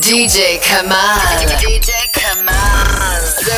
DJ Kamal. DJ Kamal.